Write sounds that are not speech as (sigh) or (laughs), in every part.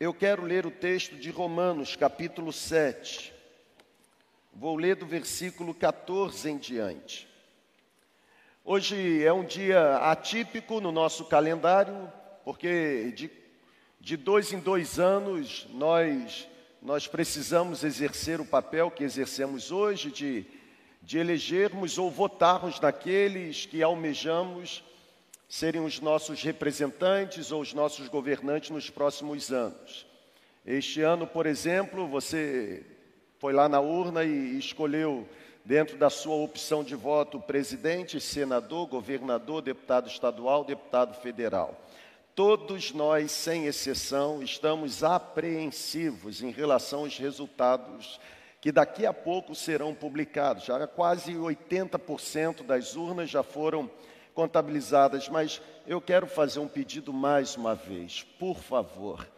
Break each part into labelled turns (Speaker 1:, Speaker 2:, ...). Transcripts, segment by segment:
Speaker 1: Eu quero ler o texto de Romanos, capítulo 7. Vou ler do versículo 14 em diante. Hoje é um dia atípico no nosso calendário, porque de, de dois em dois anos nós, nós precisamos exercer o papel que exercemos hoje de, de elegermos ou votarmos naqueles que almejamos serem os nossos representantes ou os nossos governantes nos próximos anos. Este ano, por exemplo, você foi lá na urna e escolheu, dentro da sua opção de voto, presidente, senador, governador, deputado estadual, deputado federal. Todos nós, sem exceção, estamos apreensivos em relação aos resultados que daqui a pouco serão publicados. Já quase 80% das urnas já foram contabilizadas, mas eu quero fazer um pedido mais uma vez. Por favor,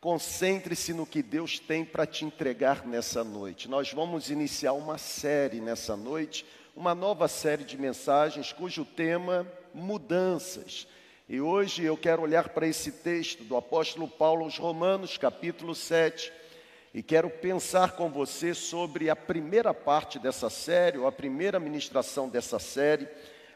Speaker 1: concentre-se no que Deus tem para te entregar nessa noite. Nós vamos iniciar uma série nessa noite, uma nova série de mensagens cujo tema mudanças. E hoje eu quero olhar para esse texto do apóstolo Paulo aos Romanos, capítulo 7, e quero pensar com você sobre a primeira parte dessa série, ou a primeira ministração dessa série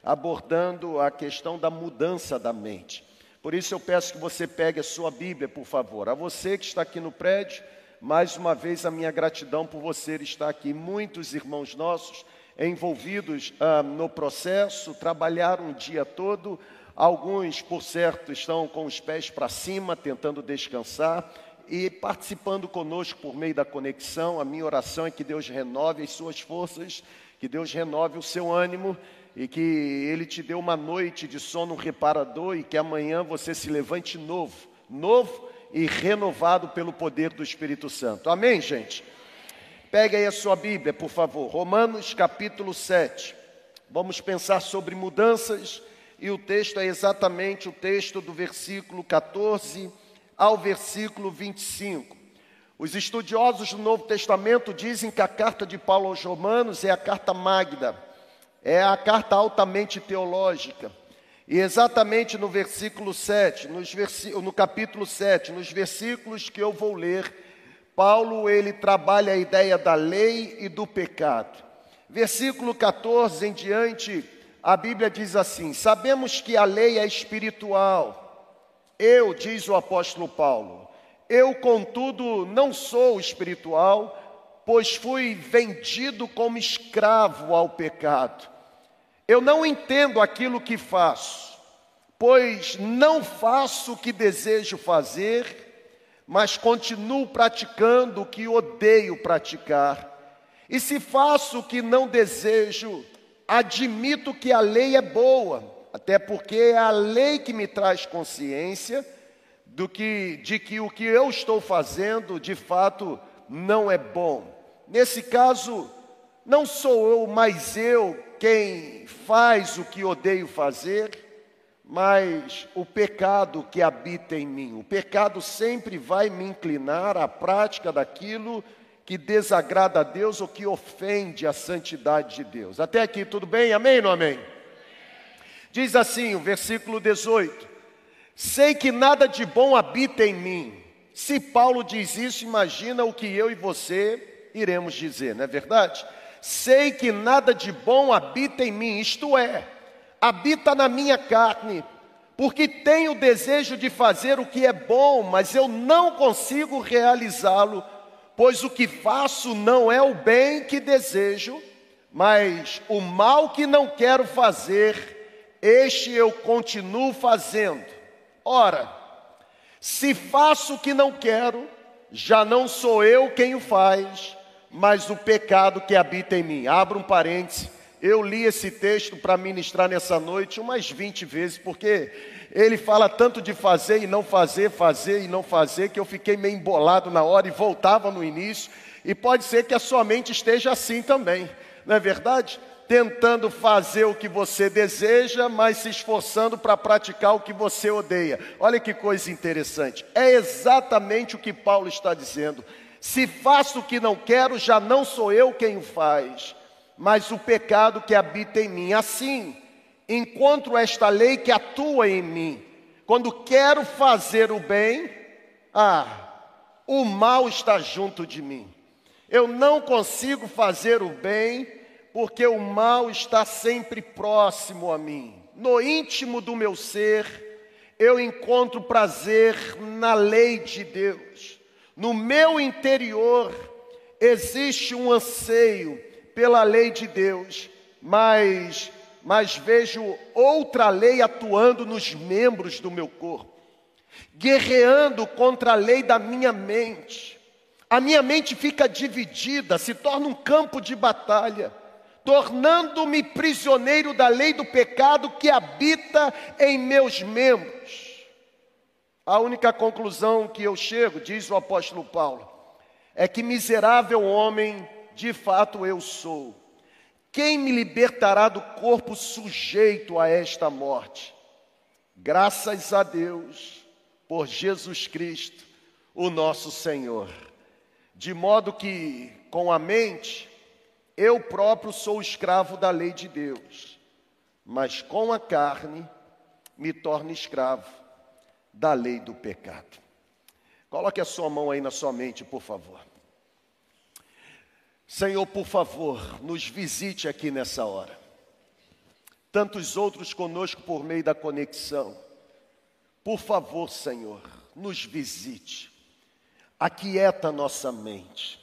Speaker 1: abordando a questão da mudança da mente. Por isso eu peço que você pegue a sua Bíblia, por favor. A você que está aqui no prédio, mais uma vez a minha gratidão por você estar aqui. Muitos irmãos nossos envolvidos ah, no processo, trabalharam o dia todo. Alguns, por certo, estão com os pés para cima, tentando descansar e participando conosco por meio da conexão. A minha oração é que Deus renove as suas forças, que Deus renove o seu ânimo e que Ele te deu uma noite de sono reparador e que amanhã você se levante novo, novo e renovado pelo poder do Espírito Santo. Amém, gente? Pegue aí a sua Bíblia, por favor. Romanos capítulo 7. Vamos pensar sobre mudanças e o texto é exatamente o texto do versículo 14 ao versículo 25. Os estudiosos do Novo Testamento dizem que a carta de Paulo aos Romanos é a carta magna é a carta altamente teológica. E exatamente no versículo 7, nos no capítulo 7, nos versículos que eu vou ler, Paulo ele trabalha a ideia da lei e do pecado. Versículo 14 em diante, a Bíblia diz assim: Sabemos que a lei é espiritual. Eu, diz o apóstolo Paulo, eu, contudo, não sou espiritual, pois fui vendido como escravo ao pecado. Eu não entendo aquilo que faço, pois não faço o que desejo fazer, mas continuo praticando o que odeio praticar. E se faço o que não desejo, admito que a lei é boa, até porque é a lei que me traz consciência do que, de que o que eu estou fazendo de fato não é bom. Nesse caso, não sou eu, mas eu quem faz o que odeio fazer, mas o pecado que habita em mim. O pecado sempre vai me inclinar à prática daquilo que desagrada a Deus ou que ofende a santidade de Deus. Até aqui tudo bem? Amém ou não amém? Diz assim o versículo 18: Sei que nada de bom habita em mim. Se Paulo diz isso, imagina o que eu e você iremos dizer, não é verdade? Sei que nada de bom habita em mim, isto é, habita na minha carne, porque tenho o desejo de fazer o que é bom, mas eu não consigo realizá-lo, pois o que faço não é o bem que desejo, mas o mal que não quero fazer, este eu continuo fazendo. Ora, se faço o que não quero, já não sou eu quem o faz, mas o pecado que habita em mim. Abra um parêntese. Eu li esse texto para ministrar nessa noite umas 20 vezes, porque ele fala tanto de fazer e não fazer, fazer e não fazer, que eu fiquei meio embolado na hora e voltava no início. E pode ser que a sua mente esteja assim também, não é verdade? Tentando fazer o que você deseja, mas se esforçando para praticar o que você odeia. Olha que coisa interessante. É exatamente o que Paulo está dizendo. Se faço o que não quero, já não sou eu quem o faz, mas o pecado que habita em mim. Assim, encontro esta lei que atua em mim. Quando quero fazer o bem, ah, o mal está junto de mim. Eu não consigo fazer o bem, porque o mal está sempre próximo a mim. No íntimo do meu ser, eu encontro prazer na lei de Deus. No meu interior existe um anseio pela lei de Deus, mas, mas vejo outra lei atuando nos membros do meu corpo, guerreando contra a lei da minha mente. A minha mente fica dividida, se torna um campo de batalha tornando-me prisioneiro da lei do pecado que habita em meus membros. A única conclusão que eu chego, diz o apóstolo Paulo, é que miserável homem de fato eu sou. Quem me libertará do corpo sujeito a esta morte? Graças a Deus por Jesus Cristo, o nosso Senhor. De modo que, com a mente, eu próprio sou escravo da lei de Deus, mas com a carne me torno escravo da lei do pecado. Coloque a sua mão aí na sua mente, por favor. Senhor, por favor, nos visite aqui nessa hora. Tantos outros conosco por meio da conexão. Por favor, Senhor, nos visite. Aquieta nossa mente.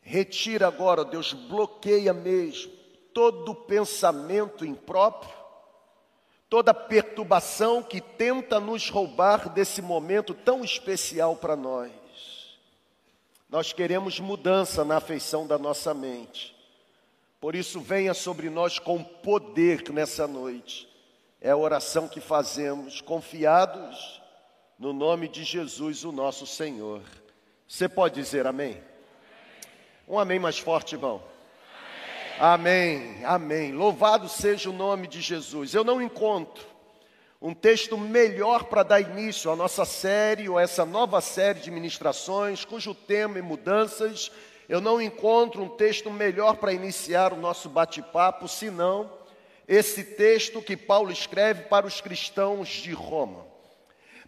Speaker 1: Retira agora, Deus, bloqueia mesmo todo pensamento impróprio, toda perturbação que tenta nos roubar desse momento tão especial para nós. Nós queremos mudança na afeição da nossa mente. Por isso, venha sobre nós com poder nessa noite. É a oração que fazemos, confiados no nome de Jesus, o nosso Senhor. Você pode dizer amém? Um amém mais forte, irmão. Amém. amém. Louvado seja o nome de Jesus. Eu não encontro um texto melhor para dar início à nossa série ou essa nova série de ministrações, cujo tema é mudanças. Eu não encontro um texto melhor para iniciar o nosso bate-papo, senão esse texto que Paulo escreve para os cristãos de Roma.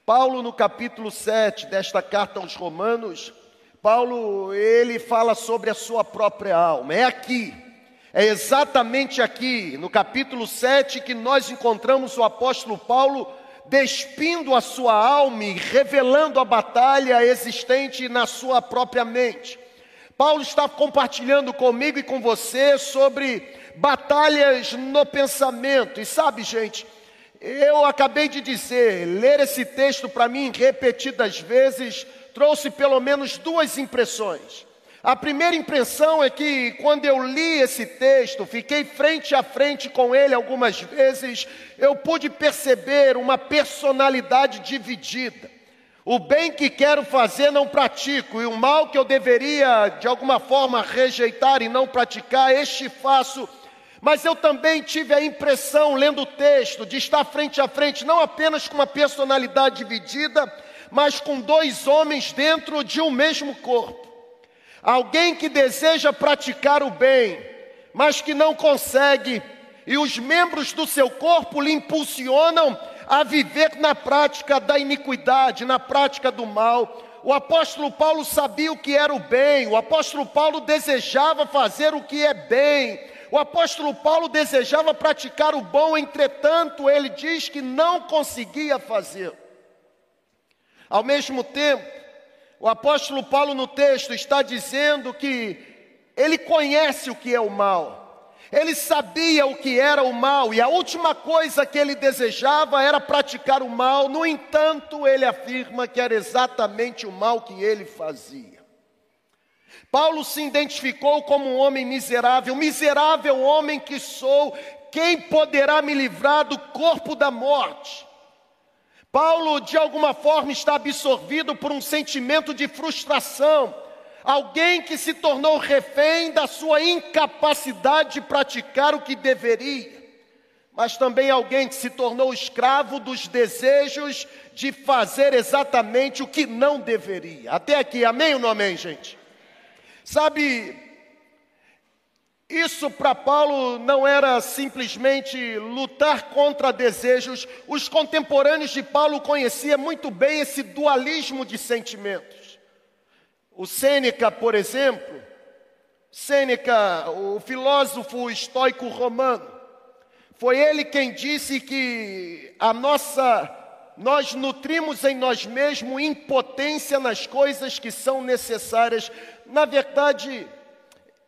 Speaker 1: Paulo, no capítulo 7 desta carta aos Romanos, Paulo, ele fala sobre a sua própria alma. É aqui, é exatamente aqui, no capítulo 7, que nós encontramos o apóstolo Paulo despindo a sua alma e revelando a batalha existente na sua própria mente. Paulo está compartilhando comigo e com você sobre batalhas no pensamento. E sabe, gente, eu acabei de dizer, ler esse texto para mim repetidas vezes trouxe pelo menos duas impressões. A primeira impressão é que quando eu li esse texto, fiquei frente a frente com ele algumas vezes, eu pude perceber uma personalidade dividida. O bem que quero fazer não pratico, e o mal que eu deveria de alguma forma rejeitar e não praticar, este faço. Mas eu também tive a impressão, lendo o texto, de estar frente a frente, não apenas com uma personalidade dividida, mas com dois homens dentro de um mesmo corpo. Alguém que deseja praticar o bem, mas que não consegue, e os membros do seu corpo lhe impulsionam a viver na prática da iniquidade, na prática do mal. O apóstolo Paulo sabia o que era o bem, o apóstolo Paulo desejava fazer o que é bem, o apóstolo Paulo desejava praticar o bom, entretanto, ele diz que não conseguia fazer. Ao mesmo tempo, o apóstolo Paulo no texto está dizendo que ele conhece o que é o mal. Ele sabia o que era o mal e a última coisa que ele desejava era praticar o mal. No entanto, ele afirma que era exatamente o mal que ele fazia. Paulo se identificou como um homem miserável, miserável homem que sou, quem poderá me livrar do corpo da morte? Paulo, de alguma forma, está absorvido por um sentimento de frustração. Alguém que se tornou refém da sua incapacidade de praticar o que deveria, mas também alguém que se tornou escravo dos desejos de fazer exatamente o que não deveria. Até aqui, amém ou não amém, gente? Sabe, Isso para Paulo não era simplesmente lutar contra desejos. Os contemporâneos de Paulo conheciam muito bem esse dualismo de sentimentos. O Sêneca, por exemplo, Sêneca, o filósofo estoico romano, foi ele quem disse que a nossa nós nutrimos em nós mesmos impotência nas coisas que são necessárias. Na verdade,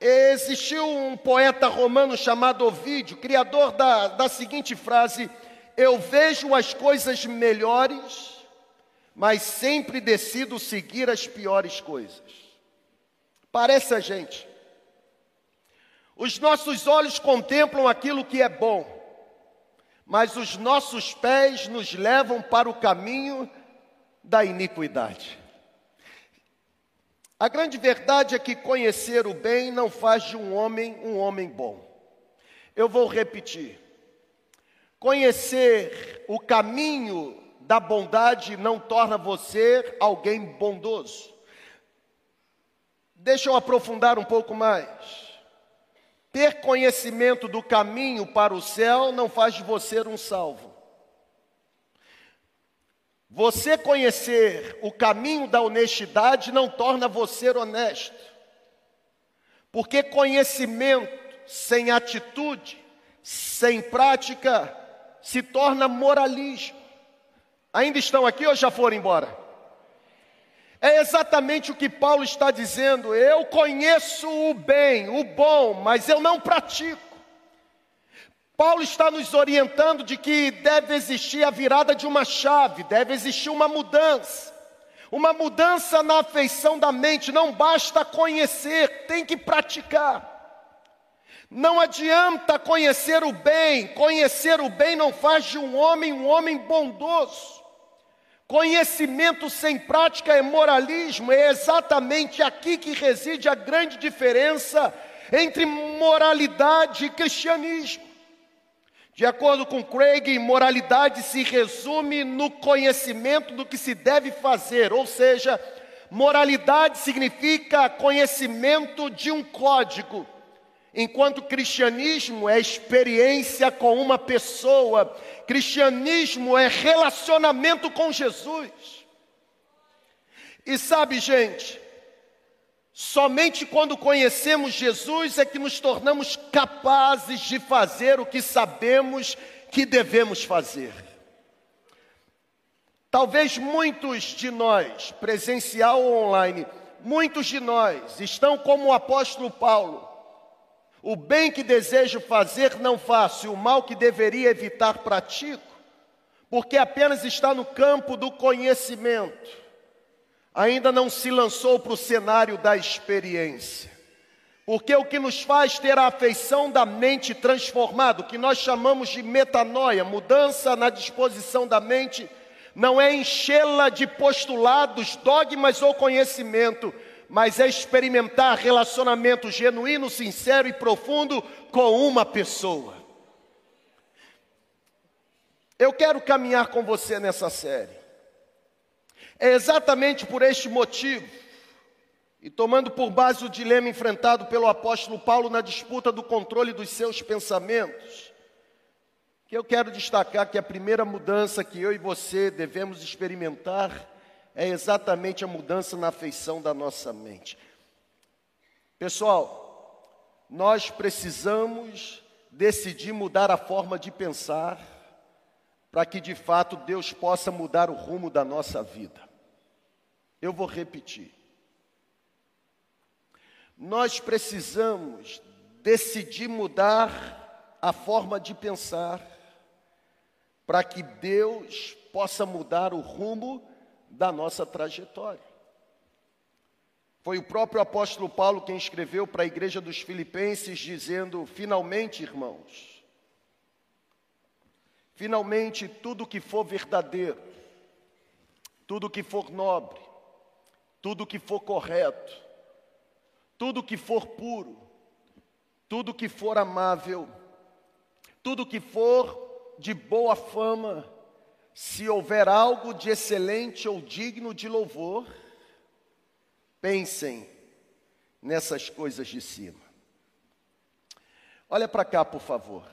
Speaker 1: existiu um poeta romano chamado Ovídio, criador da, da seguinte frase: Eu vejo as coisas melhores, mas sempre decido seguir as piores coisas. Parece a gente. Os nossos olhos contemplam aquilo que é bom, mas os nossos pés nos levam para o caminho da iniquidade. A grande verdade é que conhecer o bem não faz de um homem um homem bom. Eu vou repetir. Conhecer o caminho da bondade não torna você alguém bondoso. Deixa eu aprofundar um pouco mais. Ter conhecimento do caminho para o céu não faz de você um salvo. Você conhecer o caminho da honestidade não torna você honesto. Porque conhecimento sem atitude, sem prática, se torna moralismo. Ainda estão aqui ou já foram embora? É exatamente o que Paulo está dizendo. Eu conheço o bem, o bom, mas eu não pratico. Paulo está nos orientando de que deve existir a virada de uma chave, deve existir uma mudança. Uma mudança na afeição da mente, não basta conhecer, tem que praticar. Não adianta conhecer o bem, conhecer o bem não faz de um homem um homem bondoso. Conhecimento sem prática é moralismo, é exatamente aqui que reside a grande diferença entre moralidade e cristianismo. De acordo com Craig, moralidade se resume no conhecimento do que se deve fazer, ou seja, moralidade significa conhecimento de um código, enquanto cristianismo é experiência com uma pessoa, cristianismo é relacionamento com Jesus. E sabe, gente, somente quando conhecemos Jesus é que nos tornamos capazes de fazer o que sabemos que devemos fazer. Talvez muitos de nós, presencial ou online, muitos de nós estão como o apóstolo Paulo, o bem que desejo fazer não faço, e o mal que deveria evitar pratico, porque apenas está no campo do conhecimento, ainda não se lançou para o cenário da experiência. Porque o que nos faz ter a afeição da mente transformada, o que nós chamamos de metanoia, mudança na disposição da mente, não é enchê-la de postulados, dogmas ou conhecimento, mas é experimentar relacionamento genuíno, sincero e profundo com uma pessoa. Eu quero caminhar com você nessa série. É exatamente por este motivo, e tomando por base o dilema enfrentado pelo apóstolo Paulo na disputa do controle dos seus pensamentos, que eu quero destacar que a primeira mudança que eu e você devemos experimentar é exatamente a mudança na afeição da nossa mente. Pessoal, nós precisamos decidir mudar a forma de pensar para que de fato Deus possa mudar o rumo da nossa vida. Eu vou repetir. Nós precisamos decidir mudar a forma de pensar para que Deus possa mudar o rumo da nossa trajetória. Foi o próprio apóstolo Paulo quem escreveu para a igreja dos Filipenses, dizendo: finalmente, irmãos, finalmente tudo que for verdadeiro, tudo que for nobre, tudo que for correto, tudo que for puro, tudo que for amável, tudo que for de boa fama, se houver algo de excelente ou digno de louvor, pensem nessas coisas de cima. Olha para cá, por favor.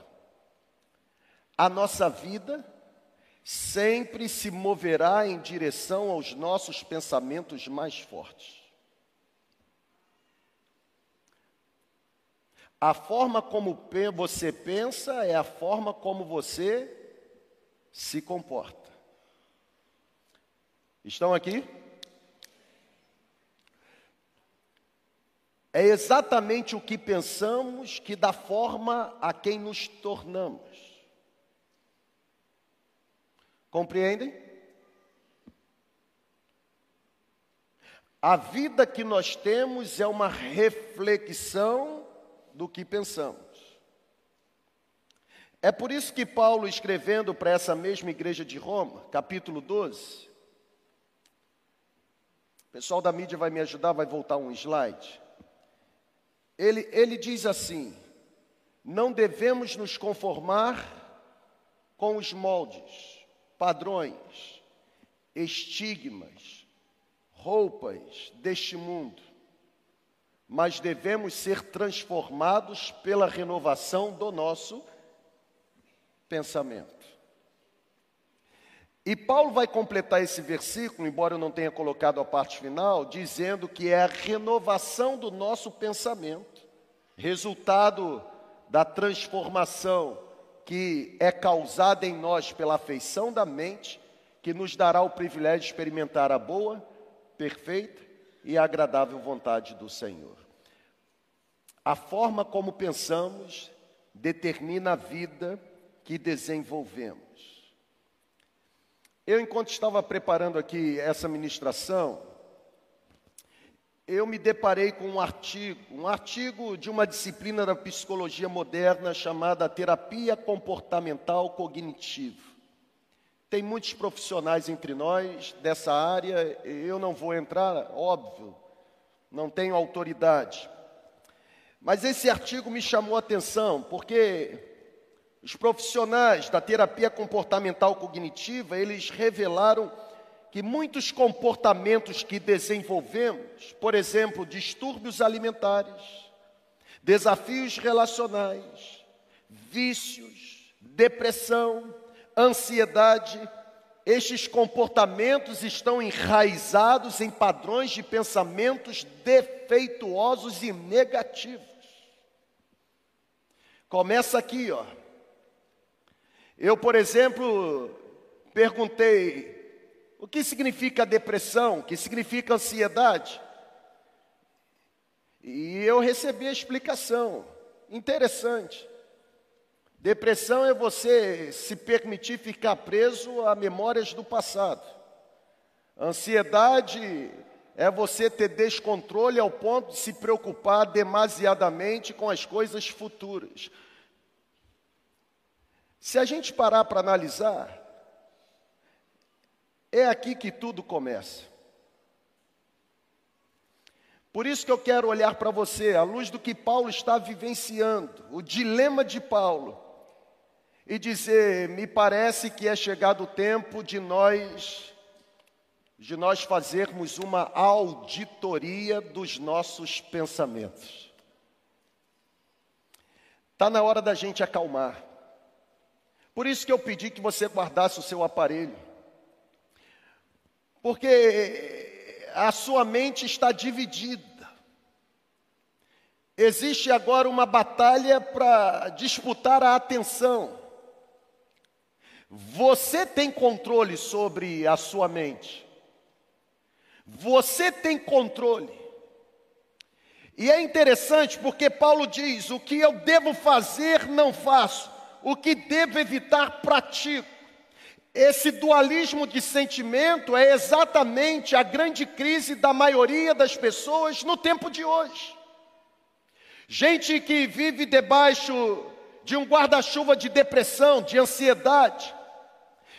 Speaker 1: A nossa vida sempre se moverá em direção aos nossos pensamentos mais fortes. A forma como você pensa é a forma como você se comporta. Estão aqui? É exatamente o que pensamos que dá forma a quem nos tornamos. Compreendem? A vida que nós temos é uma reflexão do que pensamos. É por isso que Paulo, escrevendo para essa mesma igreja de Roma, capítulo 12, o pessoal da mídia vai me ajudar, vai voltar um slide. Ele, ele diz assim: não devemos nos conformar com os moldes, padrões, estigmas, roupas deste mundo mas devemos ser transformados pela renovação do nosso pensamento. E Paulo vai completar esse versículo, embora eu não tenha colocado a parte final, dizendo que é a renovação do nosso pensamento, resultado da transformação que é causada em nós pela afeição da mente, que nos dará o privilégio de experimentar a boa, perfeita e agradável vontade do Senhor. A forma como pensamos determina a vida que desenvolvemos. Eu, enquanto estava preparando aqui essa ministração, eu me deparei com um artigo, um artigo de uma disciplina da psicologia moderna chamada terapia comportamental cognitiva. Tem muitos profissionais entre nós dessa área, eu não vou entrar, óbvio, não tenho autoridade. Mas esse artigo me chamou a atenção, porque os profissionais da terapia comportamental cognitiva, eles revelaram que muitos comportamentos que desenvolvemos, por exemplo, distúrbios alimentares, desafios relacionais, vícios, depressão, ansiedade, estes comportamentos estão enraizados em padrões de pensamentos defeituosos e negativos. Começa aqui, ó. Eu, por exemplo, perguntei o que significa depressão, o que significa ansiedade. E eu recebi a explicação. Interessante. Depressão é você se permitir ficar preso a memórias do passado. Ansiedade é você ter descontrole ao ponto de se preocupar demasiadamente com as coisas futuras. Se a gente parar para analisar, é aqui que tudo começa. Por isso que eu quero olhar para você, à luz do que Paulo está vivenciando, o dilema de Paulo e dizer: me parece que é chegado o tempo de nós de nós fazermos uma auditoria dos nossos pensamentos. Está na hora da gente acalmar. Por isso que eu pedi que você guardasse o seu aparelho. Porque a sua mente está dividida. Existe agora uma batalha para disputar a atenção. Você tem controle sobre a sua mente. Você tem controle. E é interessante porque Paulo diz: o que eu devo fazer, não faço, o que devo evitar, pratico. Esse dualismo de sentimento é exatamente a grande crise da maioria das pessoas no tempo de hoje. Gente que vive debaixo de um guarda-chuva de depressão, de ansiedade,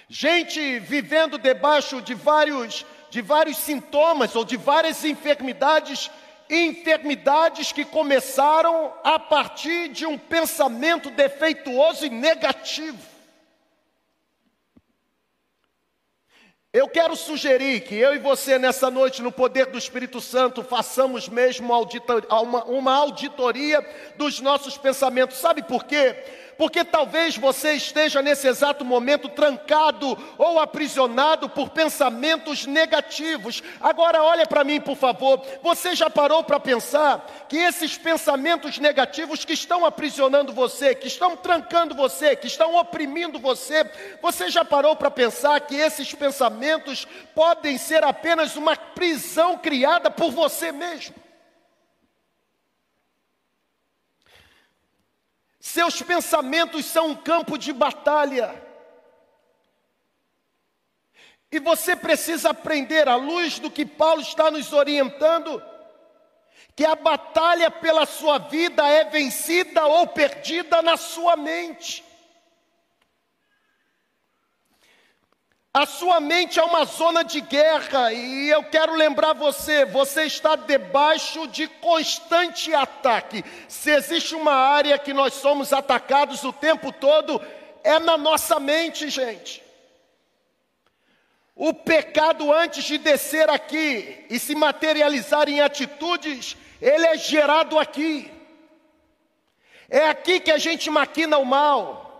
Speaker 1: gente vivendo debaixo de vários, de vários sintomas ou de várias enfermidades, enfermidades que começaram a partir de um pensamento defeituoso e negativo. Eu quero sugerir que eu e você, nessa noite, no poder do Espírito Santo, façamos mesmo uma, auditoria dos nossos pensamentos. Sabe por quê? Porque talvez você esteja nesse exato momento trancado ou aprisionado por pensamentos negativos. Agora, olha para mim, por favor. Você já parou para pensar que esses pensamentos negativos que estão aprisionando você, que estão trancando você, que estão oprimindo você, você já parou para pensar que esses pensamentos podem ser apenas uma prisão criada por você mesmo? Seus pensamentos são um campo de batalha. E você precisa aprender, à luz do que Paulo está nos orientando, que a batalha pela sua vida é vencida ou perdida na sua mente. A sua mente é uma zona de guerra e eu quero lembrar você: você está debaixo de constante ataque. Se existe uma área que nós somos atacados o tempo todo, é na nossa mente, gente. O pecado, antes de descer aqui e se materializar em atitudes, ele é gerado aqui. É aqui que a gente maquina o mal.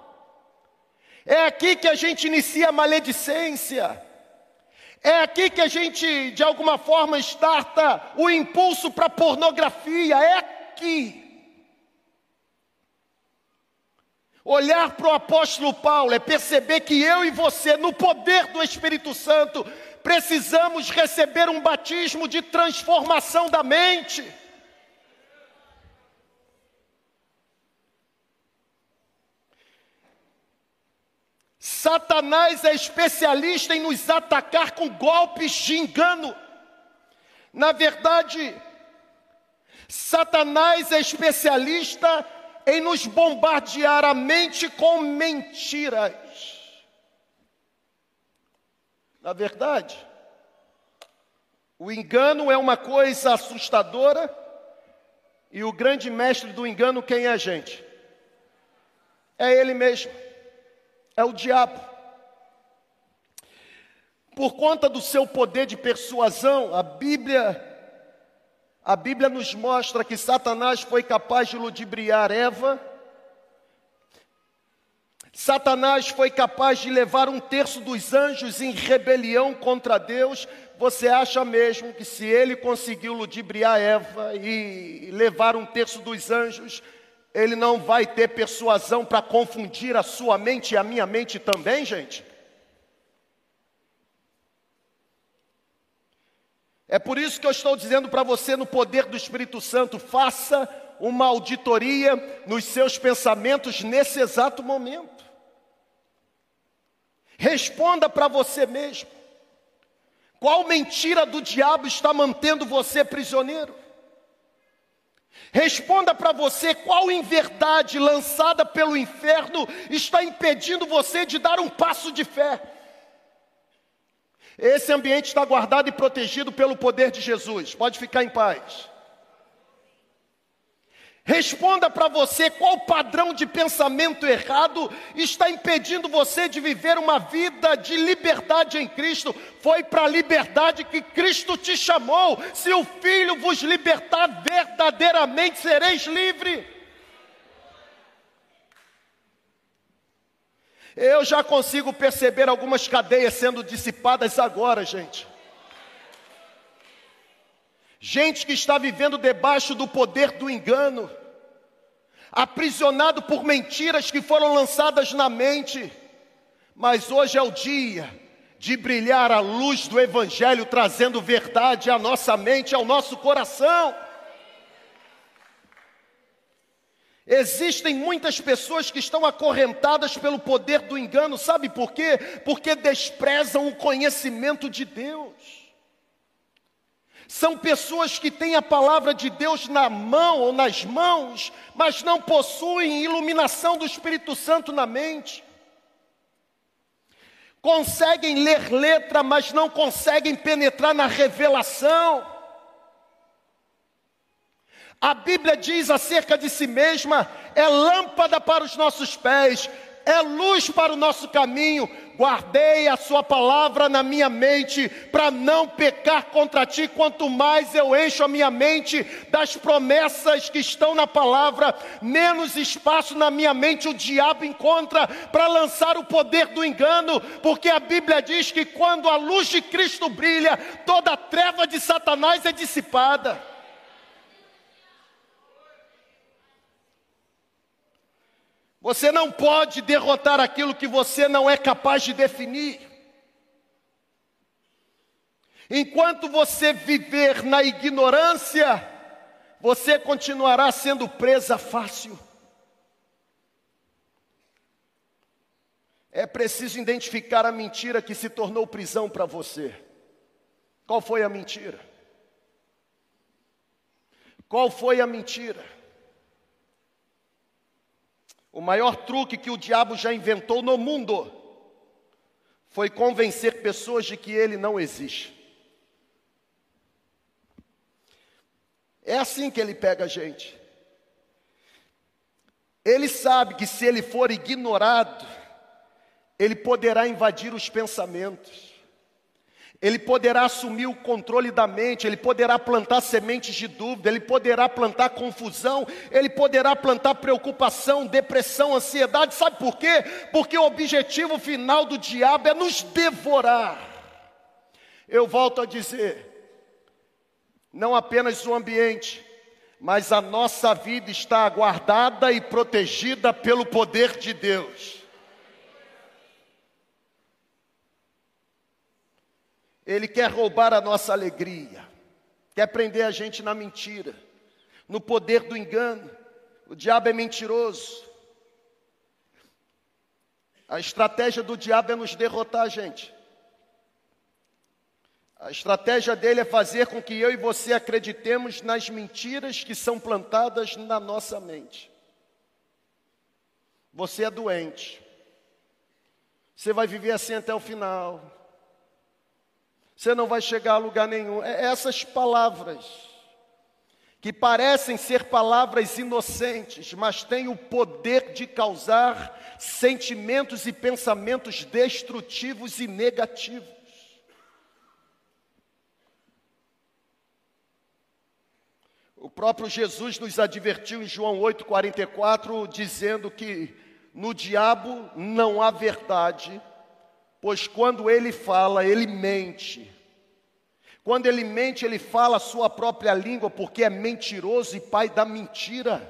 Speaker 1: É aqui que a gente inicia a maledicência. É aqui que a gente, de alguma forma, starta o impulso para pornografia. É aqui. Olhar para o apóstolo Paulo é perceber que eu e você, no poder do Espírito Santo, precisamos receber um batismo de transformação da mente. Satanás é especialista em nos atacar com golpes de engano. Na verdade, Satanás é especialista em nos bombardear a mente com mentiras. Na verdade, o engano é uma coisa assustadora e o grande mestre do engano, quem é a gente? É ele mesmo é o diabo. Por conta do seu poder de persuasão, a Bíblia a Bíblia nos mostra que Satanás foi capaz de ludibriar Eva. Satanás foi capaz de levar um terço dos anjos em rebelião contra Deus. Você acha mesmo que se ele conseguiu ludibriar Eva e levar um terço dos anjos, ele não vai ter persuasão para confundir a sua mente e a minha mente também, gente? É por isso que eu estou dizendo para você, no poder do Espírito Santo, faça uma auditoria nos seus pensamentos nesse exato momento. Responda para você mesmo: qual mentira do diabo está mantendo você prisioneiro? Responda para você qual inverdade lançada pelo inferno está impedindo você de dar um passo de fé. Esse ambiente está guardado e protegido pelo poder de Jesus, pode ficar em paz. Responda para você qual padrão de pensamento errado está impedindo você de viver uma vida de liberdade em Cristo. Foi para a liberdade que Cristo te chamou. Se o Filho vos libertar, verdadeiramente sereis livre. Eu já consigo perceber algumas cadeias sendo dissipadas agora, gente. Gente que está vivendo debaixo do poder do engano, aprisionado por mentiras que foram lançadas na mente, mas hoje é o dia de brilhar a luz do Evangelho, trazendo verdade à nossa mente, ao nosso coração. Existem muitas pessoas que estão acorrentadas pelo poder do engano, sabe por quê? Porque desprezam o conhecimento de Deus. São pessoas que têm a palavra de Deus na mão ou nas mãos, mas não possuem iluminação do Espírito Santo na mente. Conseguem ler letra, mas não conseguem penetrar na revelação. A Bíblia diz acerca de si mesma: é lâmpada para os nossos pés, é luz para o nosso caminho. Guardei a Sua palavra na minha mente para não pecar contra Ti. Quanto mais eu encho a minha mente das promessas que estão na palavra, menos espaço na minha mente o diabo encontra para lançar o poder do engano, porque a Bíblia diz que quando a luz de Cristo brilha, toda a treva de Satanás é dissipada. Você não pode derrotar aquilo que você não é capaz de definir. Enquanto você viver na ignorância, você continuará sendo presa fácil. É preciso identificar a mentira que se tornou prisão para você. Qual foi a mentira? Qual foi a mentira? O maior truque que o diabo já inventou no mundo foi convencer pessoas de que ele não existe. É assim que ele pega a gente. Ele sabe que se ele for ignorado, ele poderá invadir os pensamentos ele poderá assumir o controle da mente, ele poderá plantar sementes de dúvida, ele poderá plantar confusão, ele poderá plantar preocupação, depressão, ansiedade. Sabe por quê? Porque o objetivo final do diabo é nos devorar. Eu volto a dizer, não apenas o ambiente, mas a nossa vida está guardada e protegida pelo poder de Deus. Ele quer roubar a nossa alegria, quer prender a gente na mentira, no poder do engano. O diabo é mentiroso. A estratégia do diabo é nos derrotar, gente. A estratégia dele é fazer com que eu e você acreditemos nas mentiras que são plantadas na nossa mente. Você é doente. Você vai viver assim até o final. Você não vai chegar a lugar nenhum. É essas palavras, que parecem ser palavras inocentes, mas têm o poder de causar sentimentos e pensamentos destrutivos e negativos. O próprio Jesus nos advertiu em João 8,44, dizendo que no diabo não há verdade, pois quando ele fala, ele mente. Quando ele mente, ele fala a sua própria língua, porque é mentiroso e pai da mentira.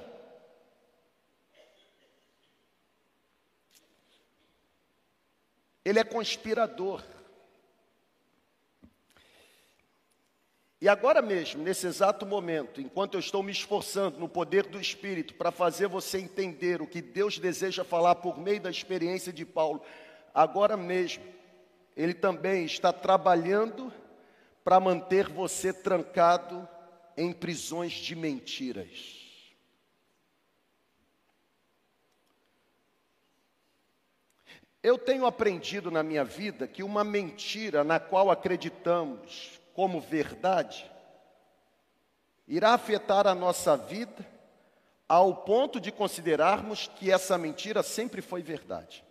Speaker 1: Ele é conspirador. E agora mesmo, nesse exato momento, enquanto eu estou me esforçando no poder do Espírito para fazer você entender o que Deus deseja falar por meio da experiência de Paulo, agora mesmo, Ele também está trabalhando para manter você trancado em prisões de mentiras. Eu tenho aprendido na minha vida que uma mentira na qual acreditamos como verdade irá afetar a nossa vida ao ponto de considerarmos que essa mentira sempre foi verdade.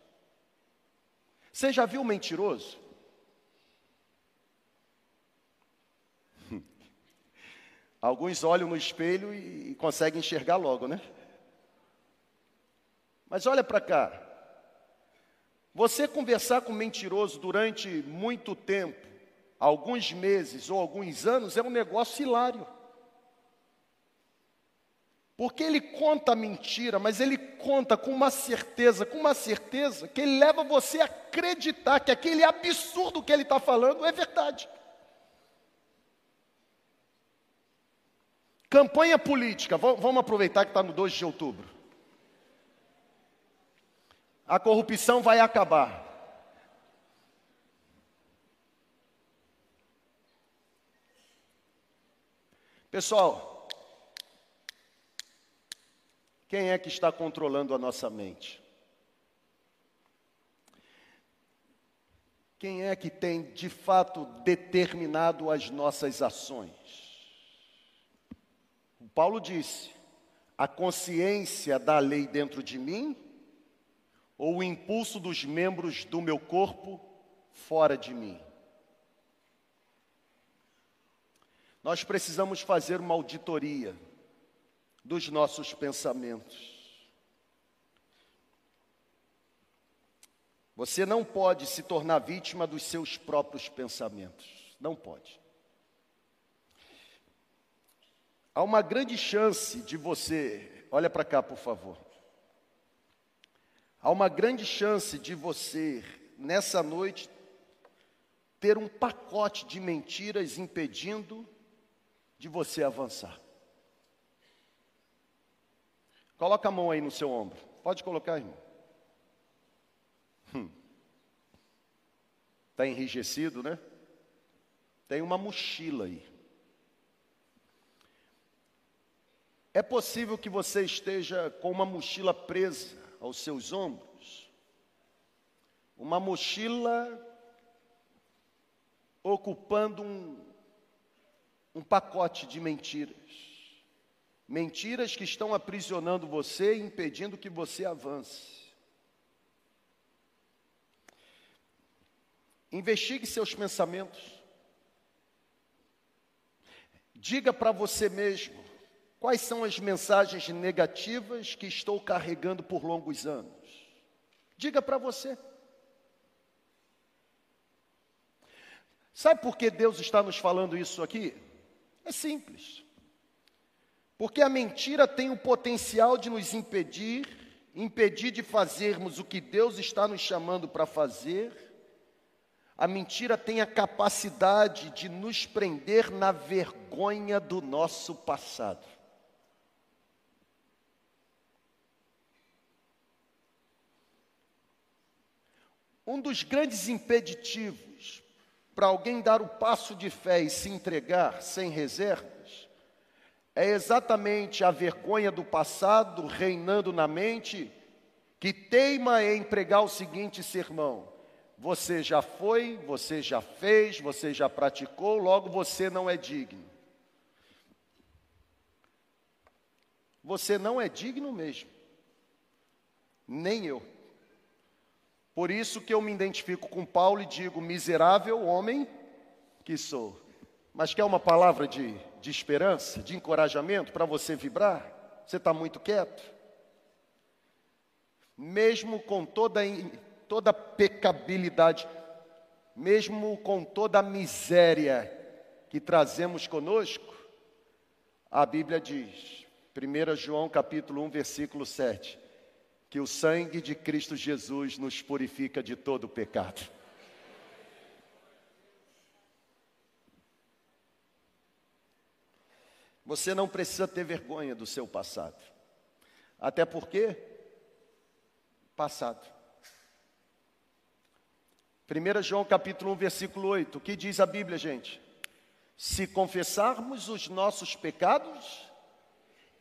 Speaker 1: Você já viu mentiroso? (laughs) Alguns olham no espelho e conseguem enxergar logo, né? Mas olha para cá. Você conversar com um mentiroso durante muito tempo, alguns meses ou alguns anos, é um negócio hilário. Porque ele conta a mentira, mas ele conta com uma certeza, com uma certeza, que ele leva você a acreditar que aquele absurdo que ele está falando é verdade. Campanha política, vamos aproveitar que está no 2 de outubro. A corrupção vai acabar. Pessoal, quem é que está controlando a nossa mente? Quem é que tem de fato determinado as nossas ações? Paulo disse: a consciência da lei dentro de mim ou o impulso dos membros do meu corpo fora de mim. Nós precisamos fazer uma auditoria dos nossos pensamentos. Você não pode se tornar vítima dos seus próprios pensamentos. Não pode. Há uma grande chance de você, olha para cá, por favor. Há uma grande chance de você, nessa noite, ter um pacote de mentiras impedindo de você avançar. Coloca a mão aí no seu ombro. Pode colocar, irmão. Está hum. Tá enrijecido, né? Tem uma mochila aí. É possível que você esteja com uma mochila presa aos seus ombros. Uma mochila ocupando um, um pacote de mentiras. Mentiras que estão aprisionando você e impedindo que você avance. Investigue seus pensamentos. Diga para você mesmo quais são as mensagens negativas que estou carregando por longos anos. Diga para você. Sabe por que Deus está nos falando isso aqui? É simples. Porque a mentira tem o potencial de nos impedir, impedir de fazermos o que Deus está nos chamando para fazer. A mentira tem a capacidade de nos prender na vergonha do nosso passado. Um dos grandes impeditivos para alguém dar o passo de fé e se entregar sem reserva é exatamente a vergonha do passado reinando na mente que teima em pregar o seguinte sermão: você já foi, você já fez, você já praticou, logo você não é digno. Você não é digno mesmo, nem eu. Por isso que eu me identifico com Paulo e digo: miserável homem que sou. Mas quer uma palavra de, de esperança, de encorajamento para você vibrar? Você está muito quieto? Mesmo com toda, toda pecabilidade, mesmo com toda a miséria que trazemos conosco, a Bíblia diz, 1 João capítulo 1, versículo 7, que o sangue de Cristo Jesus nos purifica de todo pecado. Você não precisa ter vergonha do seu passado. Até porque, passado. 1 João capítulo 1, versículo 8, o que diz a Bíblia, gente? Se confessarmos os nossos pecados,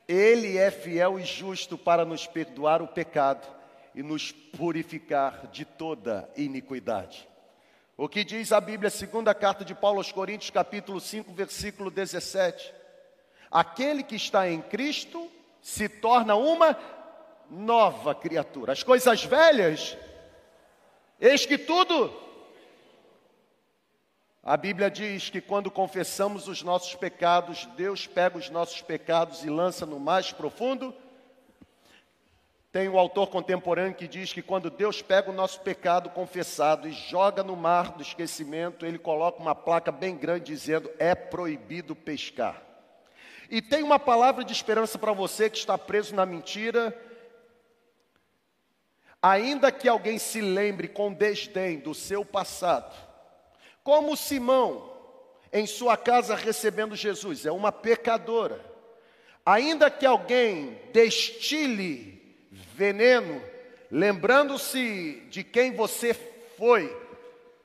Speaker 1: Ele é fiel e justo para nos perdoar o pecado e nos purificar de toda iniquidade. O que diz a Bíblia, segunda carta de Paulo aos Coríntios, capítulo 5, versículo 17? Aquele que está em Cristo se torna uma nova criatura. As coisas velhas, eis que tudo. A Bíblia diz que quando confessamos os nossos pecados, Deus pega os nossos pecados e lança no mais profundo. Tem o um autor contemporâneo que diz que quando Deus pega o nosso pecado confessado e joga no mar do esquecimento, ele coloca uma placa bem grande dizendo: é proibido pescar. E tem uma palavra de esperança para você que está preso na mentira. Ainda que alguém se lembre com desdém do seu passado, como Simão, em sua casa recebendo Jesus, é uma pecadora. Ainda que alguém destile veneno, lembrando-se de quem você foi,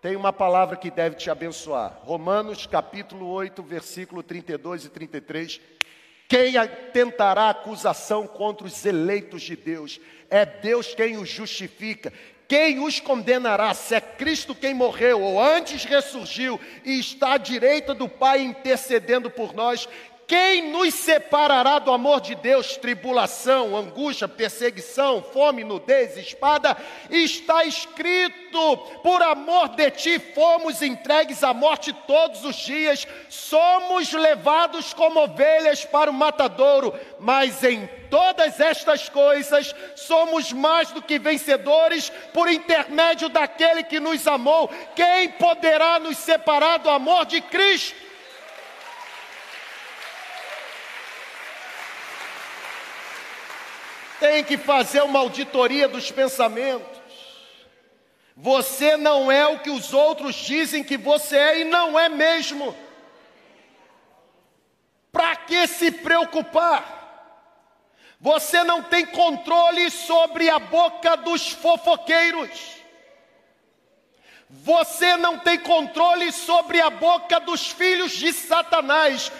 Speaker 1: tem uma palavra que deve te abençoar. Romanos capítulo 8, versículo 32 e 33 quem tentará acusação contra os eleitos de Deus? É Deus quem os justifica. Quem os condenará? Se é Cristo quem morreu ou antes ressurgiu e está à direita do Pai intercedendo por nós, Quem nos separará do amor de Deus? Tribulação, angústia, perseguição, fome, nudez, espada. Está escrito: por amor de ti fomos entregues à morte todos os dias, somos levados como ovelhas para o matadouro, mas em todas estas coisas somos mais do que vencedores por intermédio daquele que nos amou. Quem poderá nos separar do amor de Cristo? Tem que fazer uma auditoria dos pensamentos. Você não é o que os outros dizem que você é e não é mesmo. Para que se preocupar? Você não tem controle sobre a boca dos fofoqueiros. Você não tem controle sobre a boca dos filhos de Satanás.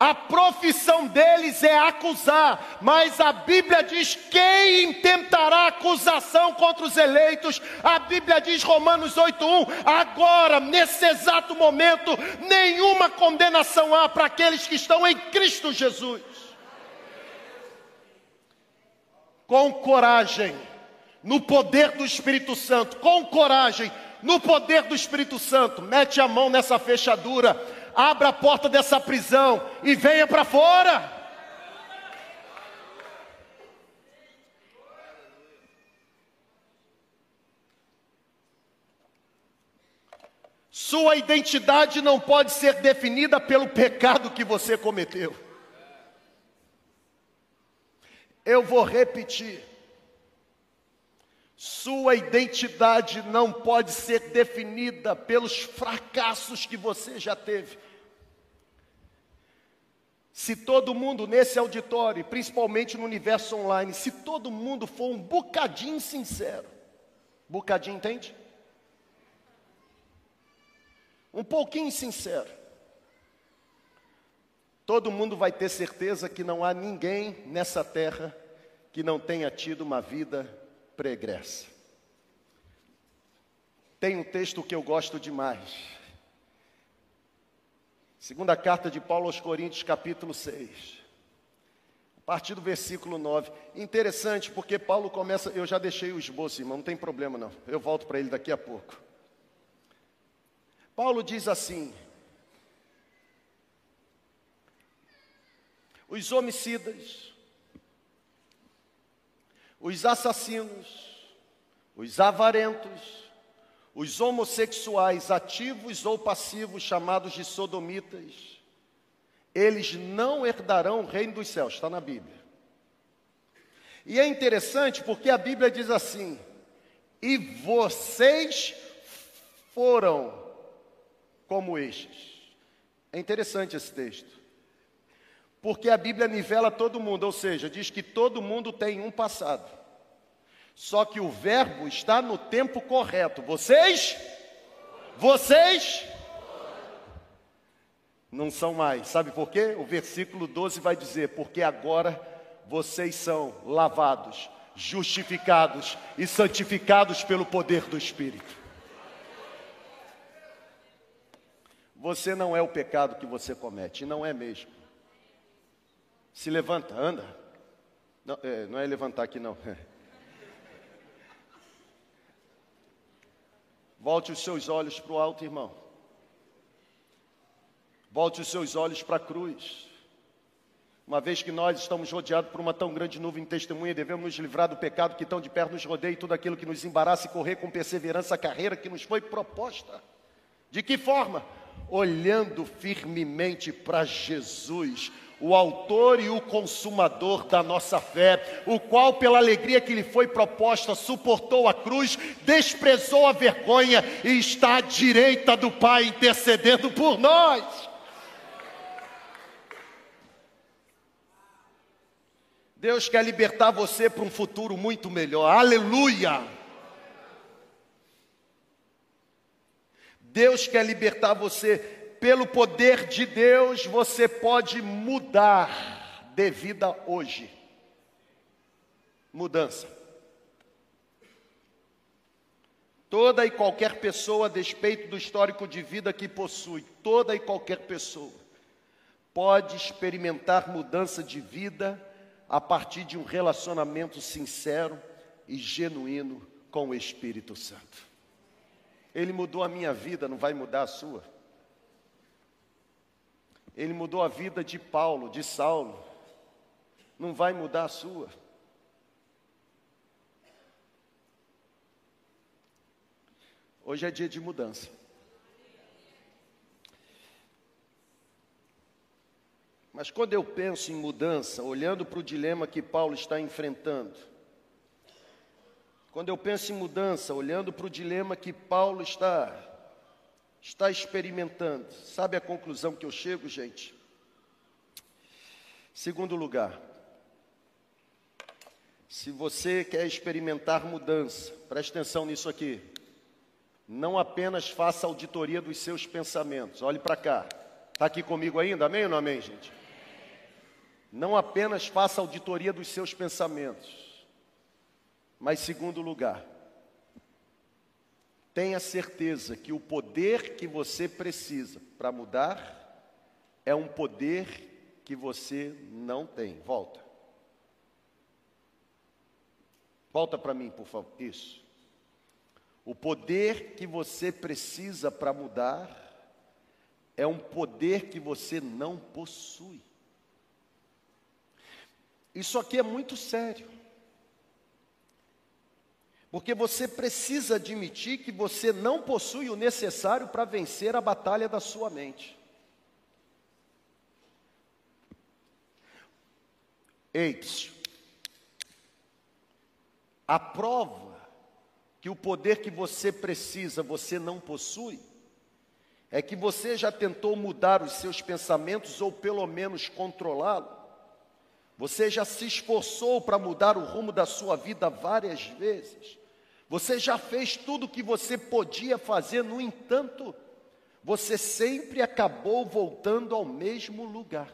Speaker 1: A profissão deles é acusar, mas a Bíblia diz: quem intentará acusação contra os eleitos? A Bíblia diz, Romanos 8:1, agora, nesse exato momento, nenhuma condenação há para aqueles que estão em Cristo Jesus. Com coragem, no poder do Espírito Santo, com coragem, no poder do Espírito Santo, mete a mão nessa fechadura abra a porta dessa prisão e venha para fora. Sua identidade não pode ser definida pelo pecado que você cometeu. Eu vou repetir. Sua identidade não pode ser definida pelos fracassos que você já teve. Se todo mundo nesse auditório, principalmente no universo online, se todo mundo for um bocadinho sincero, bocadinho entende? Um pouquinho sincero, todo mundo vai ter certeza que não há ninguém nessa terra que não tenha tido uma vida pregressa. Tem um texto que eu gosto demais Segunda carta de Paulo aos Coríntios, capítulo 6. A partir do versículo 9. Interessante, porque Paulo começa. Eu já deixei o esboço, irmão, não tem problema não. Eu volto para ele daqui a pouco. Paulo diz assim: os homicidas, os assassinos, os avarentos, os homossexuais ativos ou passivos, chamados de sodomitas, eles não herdarão o reino dos céus, está na Bíblia. E é interessante porque a Bíblia diz assim: e vocês foram como estes. É interessante esse texto. Porque a Bíblia nivela todo mundo, ou seja, diz que todo mundo tem um passado. Só que o verbo está no tempo correto. Vocês? Vocês? Não são mais. Sabe por quê? O versículo 12 vai dizer: Porque agora vocês são lavados, justificados e santificados pelo poder do Espírito. Você não é o pecado que você comete, não é mesmo. Se levanta, anda. Não é, não é levantar aqui, não. (laughs) Volte os seus olhos para o alto, irmão. Volte os seus olhos para a cruz. Uma vez que nós estamos rodeados por uma tão grande nuvem de testemunha, devemos nos livrar do pecado que tão de perto nos rodeia e tudo aquilo que nos embaraça e correr com perseverança a carreira que nos foi proposta. De que forma? Olhando firmemente para Jesus, o autor e o consumador da nossa fé, o qual, pela alegria que lhe foi proposta, suportou a cruz, desprezou a vergonha e está à direita do Pai intercedendo por nós. Deus quer libertar você para um futuro muito melhor, aleluia! Deus quer libertar você pelo poder de Deus, você pode mudar de vida hoje. Mudança. Toda e qualquer pessoa, a despeito do histórico de vida que possui, toda e qualquer pessoa, pode experimentar mudança de vida a partir de um relacionamento sincero e genuíno com o Espírito Santo. Ele mudou a minha vida, não vai mudar a sua? Ele mudou a vida de Paulo, de Saulo, não vai mudar a sua? Hoje é dia de mudança. Mas quando eu penso em mudança, olhando para o dilema que Paulo está enfrentando, quando eu penso em mudança, olhando para o dilema que Paulo está está experimentando, sabe a conclusão que eu chego, gente? Segundo lugar, se você quer experimentar mudança, preste atenção nisso aqui. Não apenas faça auditoria dos seus pensamentos. Olhe para cá. Está aqui comigo ainda? Amém ou não amém, gente? Não apenas faça auditoria dos seus pensamentos, mas, segundo lugar, tenha certeza que o poder que você precisa para mudar é um poder que você não tem. Volta. Volta para mim, por favor. Isso. O poder que você precisa para mudar é um poder que você não possui. Isso aqui é muito sério. Porque você precisa admitir que você não possui o necessário para vencer a batalha da sua mente. Eis, a prova que o poder que você precisa você não possui, é que você já tentou mudar os seus pensamentos ou pelo menos controlá-lo. Você já se esforçou para mudar o rumo da sua vida várias vezes. Você já fez tudo o que você podia fazer, no entanto, você sempre acabou voltando ao mesmo lugar,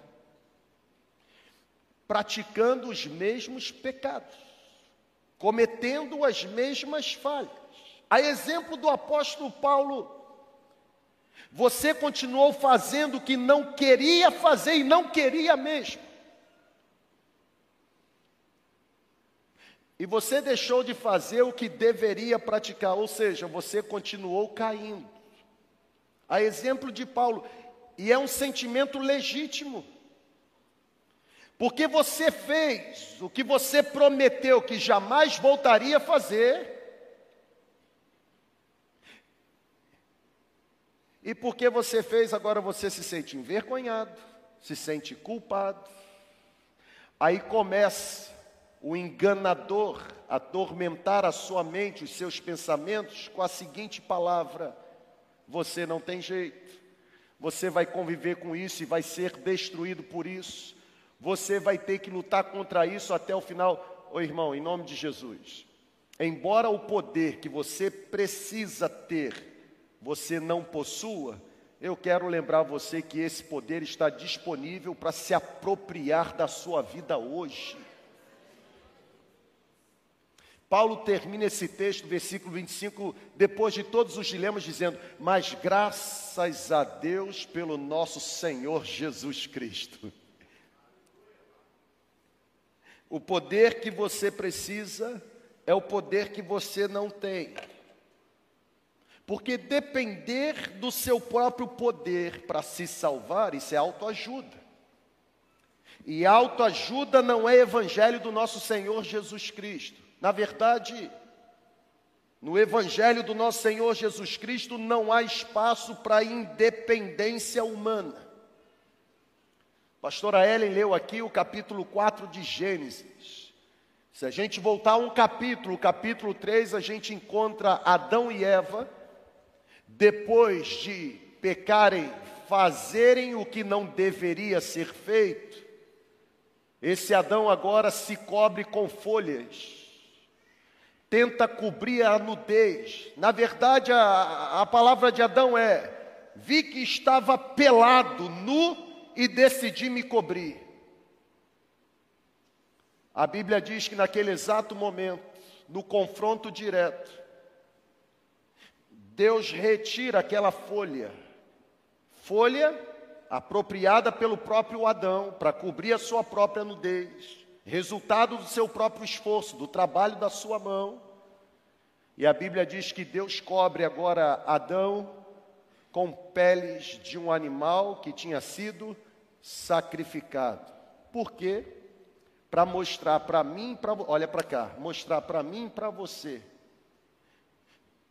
Speaker 1: praticando os mesmos pecados cometendo as mesmas falhas. A exemplo do apóstolo Paulo, você continuou fazendo o que não queria fazer e não queria mesmo. E você deixou de fazer o que deveria praticar, ou seja, você continuou caindo. A exemplo de Paulo, e é um sentimento legítimo. Porque você fez o que você prometeu que jamais voltaria a fazer. E porque você fez, agora você se sente envergonhado, se sente culpado. Aí começa o enganador atormentar a sua mente, os seus pensamentos, com a seguinte palavra: você não tem jeito, você vai conviver com isso e vai ser destruído por isso. Você vai ter que lutar contra isso até o final. Ô irmão, em nome de Jesus, embora o poder que você precisa ter, você não possua, eu quero lembrar você que esse poder está disponível para se apropriar da sua vida hoje. Paulo termina esse texto, versículo 25, depois de todos os dilemas, dizendo: Mas graças a Deus pelo nosso Senhor Jesus Cristo. O poder que você precisa é o poder que você não tem. Porque depender do seu próprio poder para se salvar, isso é autoajuda. E autoajuda não é evangelho do nosso Senhor Jesus Cristo. Na verdade, no evangelho do nosso Senhor Jesus Cristo não há espaço para independência humana. Pastora Ellen leu aqui o capítulo 4 de Gênesis. Se a gente voltar um capítulo, capítulo 3, a gente encontra Adão e Eva, depois de pecarem, fazerem o que não deveria ser feito. Esse Adão agora se cobre com folhas, tenta cobrir a nudez. Na verdade, a, a palavra de Adão é: vi que estava pelado, nu e decidi me cobrir. A Bíblia diz que naquele exato momento, no confronto direto, Deus retira aquela folha. Folha, apropriada pelo próprio Adão para cobrir a sua própria nudez, resultado do seu próprio esforço, do trabalho da sua mão. E a Bíblia diz que Deus cobre agora Adão com peles de um animal que tinha sido sacrificado. Por quê? Para mostrar para mim, pra, olha para cá, mostrar para mim e para você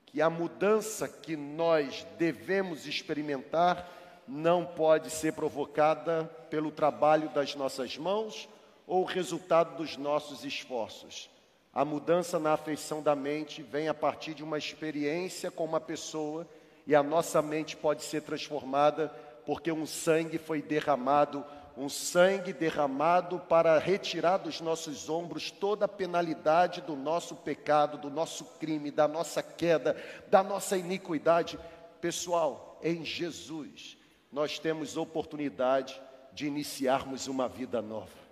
Speaker 1: que a mudança que nós devemos experimentar não pode ser provocada pelo trabalho das nossas mãos ou resultado dos nossos esforços. A mudança na afeição da mente vem a partir de uma experiência com uma pessoa e a nossa mente pode ser transformada porque um sangue foi derramado, um sangue derramado para retirar dos nossos ombros toda a penalidade do nosso pecado, do nosso crime, da nossa queda, da nossa iniquidade. Pessoal, em Jesus, nós temos oportunidade de iniciarmos uma vida nova.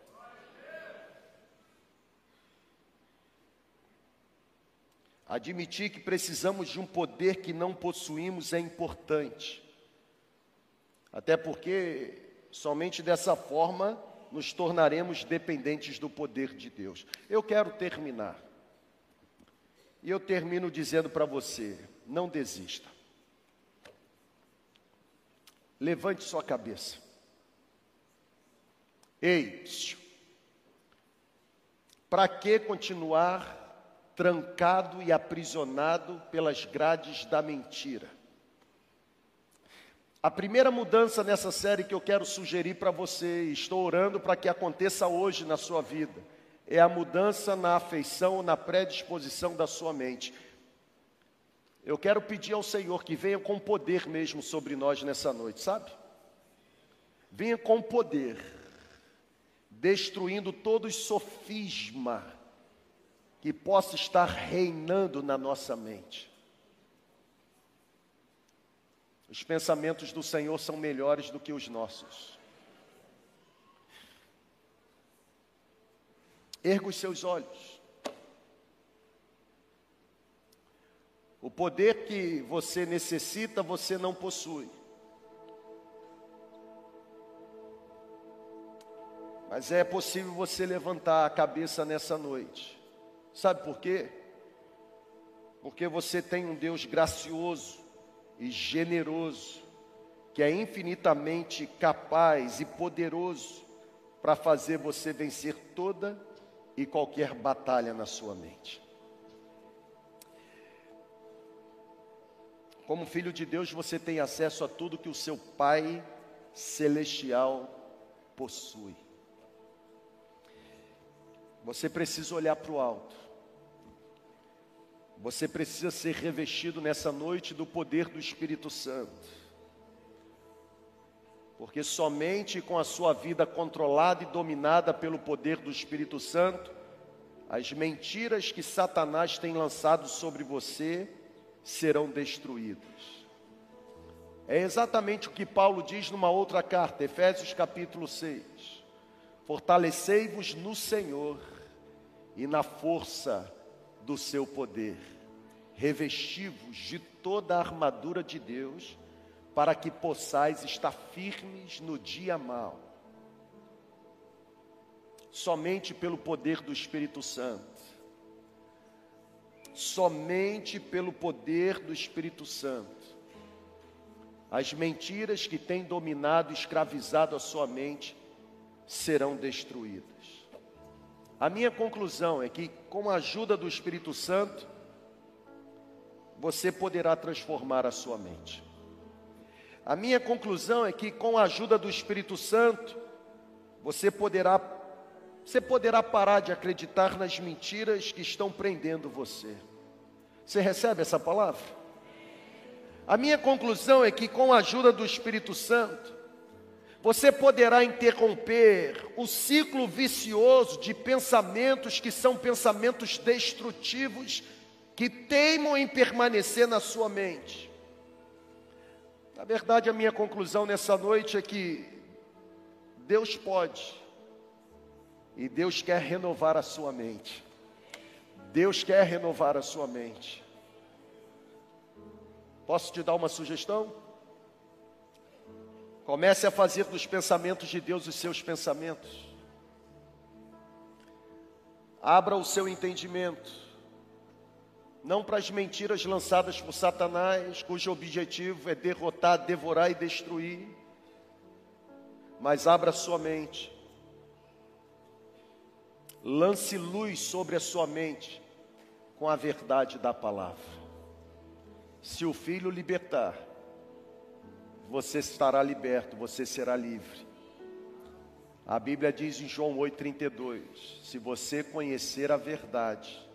Speaker 1: Admitir que precisamos de um poder que não possuímos é importante. Até porque somente dessa forma nos tornaremos dependentes do poder de Deus. Eu quero terminar. E eu termino dizendo para você: não desista. Levante sua cabeça. Ei, para que continuar trancado e aprisionado pelas grades da mentira. A primeira mudança nessa série que eu quero sugerir para você, estou orando para que aconteça hoje na sua vida, é a mudança na afeição, na predisposição da sua mente. Eu quero pedir ao Senhor que venha com poder mesmo sobre nós nessa noite, sabe? Venha com poder, destruindo todo sofisma que possa estar reinando na nossa mente. Os pensamentos do Senhor são melhores do que os nossos. Erga os seus olhos. O poder que você necessita, você não possui. Mas é possível você levantar a cabeça nessa noite Sabe por quê? Porque você tem um Deus gracioso e generoso, que é infinitamente capaz e poderoso para fazer você vencer toda e qualquer batalha na sua mente. Como filho de Deus, você tem acesso a tudo que o seu Pai celestial possui. Você precisa olhar para o alto. Você precisa ser revestido nessa noite do poder do Espírito Santo. Porque somente com a sua vida controlada e dominada pelo poder do Espírito Santo, as mentiras que Satanás tem lançado sobre você serão destruídas. É exatamente o que Paulo diz numa outra carta, Efésios capítulo 6. Fortalecei-vos no Senhor e na força do seu poder. Revesti-vos de toda a armadura de Deus, para que possais estar firmes no dia mau. Somente pelo poder do Espírito Santo. Somente pelo poder do Espírito Santo. As mentiras que têm dominado escravizado a sua mente serão destruídas. A minha conclusão é que, com a ajuda do Espírito Santo, você poderá transformar a sua mente. A minha conclusão é que, com a ajuda do Espírito Santo, você poderá, você poderá parar de acreditar nas mentiras que estão prendendo você. Você recebe essa palavra? A minha conclusão é que, com a ajuda do Espírito Santo, você poderá interromper o ciclo vicioso de pensamentos que são pensamentos destrutivos, que teimam em permanecer na sua mente. Na verdade, a minha conclusão nessa noite é que Deus pode, e Deus quer renovar a sua mente. Deus quer renovar a sua mente. Posso te dar uma sugestão? Comece a fazer dos pensamentos de Deus os seus pensamentos. Abra o seu entendimento, não para as mentiras lançadas por Satanás, cujo objetivo é derrotar, devorar e destruir, mas abra sua mente. Lance luz sobre a sua mente com a verdade da palavra. Se o filho libertar, você estará liberto, você será livre. A Bíblia diz em João 8,32: Se você conhecer a verdade,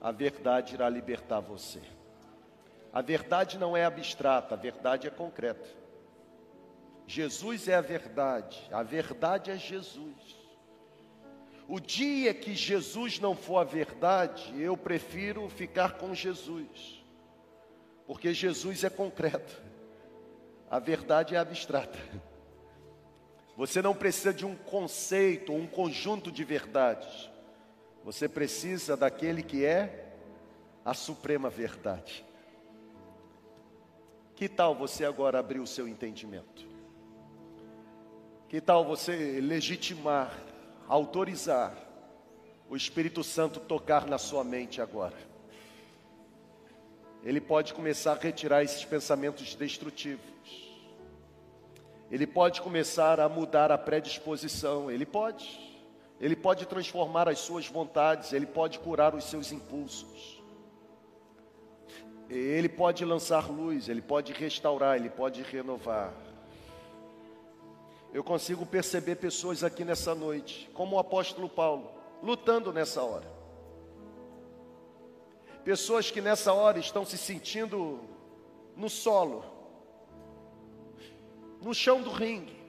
Speaker 1: a verdade irá libertar você. A verdade não é abstrata, a verdade é concreta. Jesus é a verdade, a verdade é Jesus. O dia que Jesus não for a verdade, eu prefiro ficar com Jesus porque Jesus é concreto, a verdade é abstrata. Você não precisa de um conceito, um conjunto de verdades. Você precisa daquele que é a suprema verdade. Que tal você agora abrir o seu entendimento? Que tal você legitimar, autorizar o Espírito Santo tocar na sua mente agora? ele pode começar a retirar esses pensamentos destrutivos. Ele pode começar a mudar a predisposição, ele pode. Ele pode transformar as suas vontades, ele pode curar os seus impulsos. Ele pode lançar luz, ele pode restaurar, ele pode renovar. Eu consigo perceber pessoas aqui nessa noite, como o apóstolo Paulo, lutando nessa hora. Pessoas que nessa hora estão se sentindo no solo, no chão do ringue.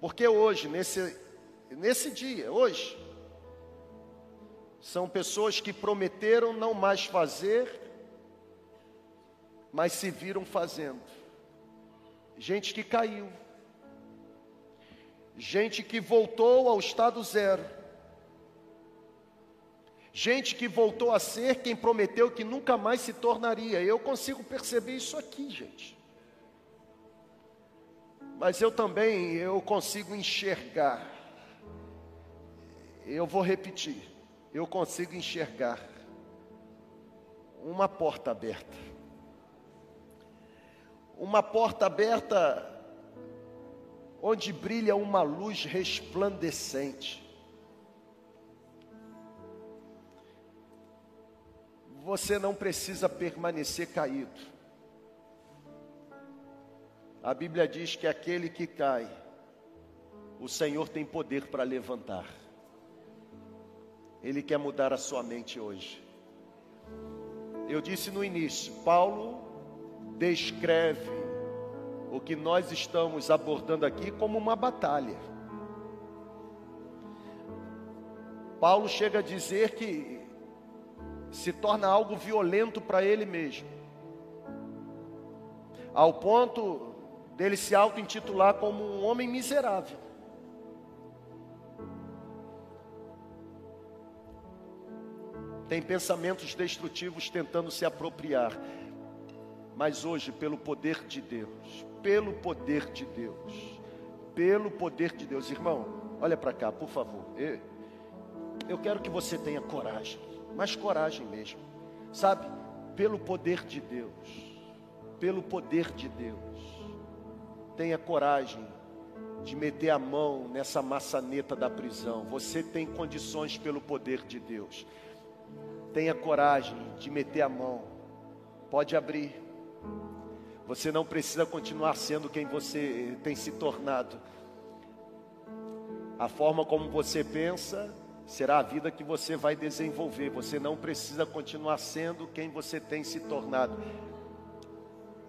Speaker 1: Porque hoje, nesse, nesse dia, hoje, são pessoas que prometeram não mais fazer, mas se viram fazendo. Gente que caiu. Gente que voltou ao estado zero Gente que voltou a ser quem prometeu que nunca mais se tornaria. Eu consigo perceber isso aqui, gente. Mas eu também eu consigo enxergar. Eu vou repetir. Eu consigo enxergar uma porta aberta. Uma porta aberta onde brilha uma luz resplandecente. você não precisa permanecer caído. A Bíblia diz que aquele que cai, o Senhor tem poder para levantar. Ele quer mudar a sua mente hoje. Eu disse no início, Paulo descreve o que nós estamos abordando aqui como uma batalha. Paulo chega a dizer que se torna algo violento para ele mesmo, ao ponto dele se auto-intitular como um homem miserável. Tem pensamentos destrutivos tentando se apropriar, mas hoje, pelo poder de Deus, pelo poder de Deus, pelo poder de Deus, irmão, olha para cá, por favor. Eu, quero que você tenha coragem mas coragem mesmo, sabe? Pelo poder de Deus, pelo poder de Deus, tenha coragem de meter a mão nessa maçaneta da prisão. Você tem condições pelo poder de Deus. Tenha coragem de meter a mão. Pode abrir. Você não precisa continuar sendo quem você tem se tornado. A forma como você pensa será a vida que você vai desenvolver. Você não precisa continuar sendo quem você tem se tornado.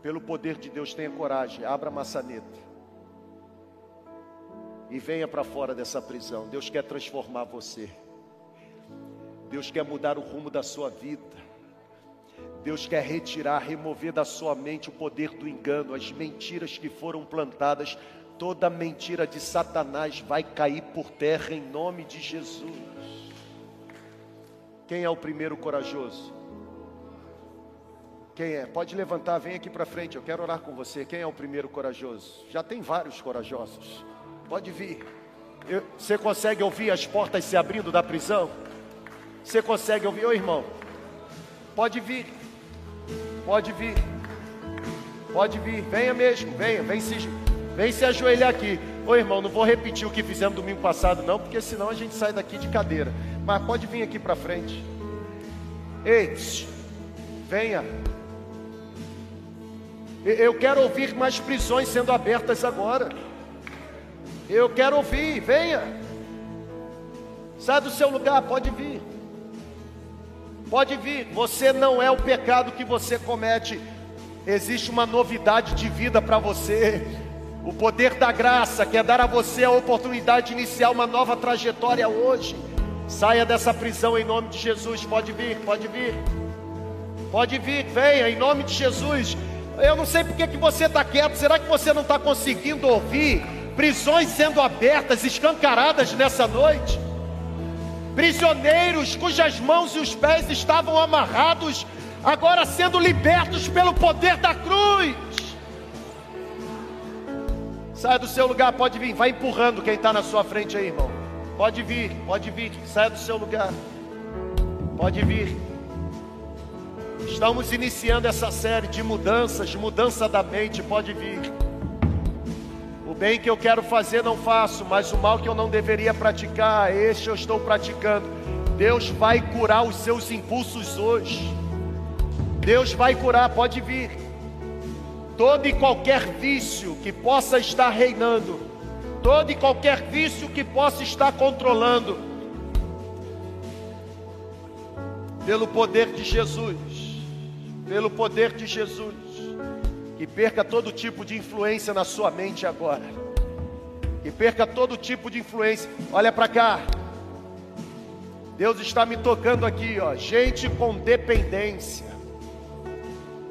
Speaker 1: Pelo poder de Deus, tenha coragem, abra a maçaneta. E venha para fora dessa prisão. Deus quer transformar você. Deus quer mudar o rumo da sua vida. Deus quer retirar, remover da sua mente o poder do engano, as mentiras que foram plantadas toda mentira de Satanás vai cair por terra em nome de Jesus. Quem é o primeiro corajoso? Quem é? Pode levantar, vem aqui para frente. Eu quero orar com você. Quem é o primeiro corajoso? Já tem vários corajosos. Pode vir. Eu, você consegue ouvir as portas se abrindo da prisão? Você consegue ouvir, ô irmão? Pode vir. Pode vir. Pode vir. Venha mesmo, venha, vem se, vem se ajoelhar aqui. Ô irmão, não vou repetir o que fizemos domingo passado, não, porque senão a gente sai daqui de cadeira. Mas pode vir aqui para frente. Ei, venha. Eu quero ouvir mais prisões sendo abertas agora. Eu quero ouvir, venha. Sai do seu lugar, pode vir. Pode vir. Você não é o pecado que você comete. Existe uma novidade de vida para você. O poder da graça quer dar a você a oportunidade de iniciar uma nova trajetória hoje. Saia dessa prisão em nome de Jesus. Pode vir, pode vir. Pode vir, venha em nome de Jesus. Eu não sei porque que você está quieto. Será que você não está conseguindo ouvir prisões sendo abertas, escancaradas nessa noite? Prisioneiros cujas mãos e os pés estavam amarrados, agora sendo libertos pelo poder da cruz. Saia do seu lugar, pode vir. Vai empurrando quem está na sua frente aí, irmão. Pode vir, pode vir. Saia do seu lugar. Pode vir. Estamos iniciando essa série de mudanças, mudança da mente. Pode vir. O bem que eu quero fazer não faço, mas o mal que eu não deveria praticar, este eu estou praticando. Deus vai curar os seus impulsos hoje. Deus vai curar, pode vir todo e qualquer vício que possa estar reinando, todo e qualquer vício que possa estar controlando, pelo poder de Jesus, pelo poder de Jesus, que perca todo tipo de influência na sua mente agora, que perca todo tipo de influência. Olha para cá, Deus está me tocando aqui, ó, gente com dependência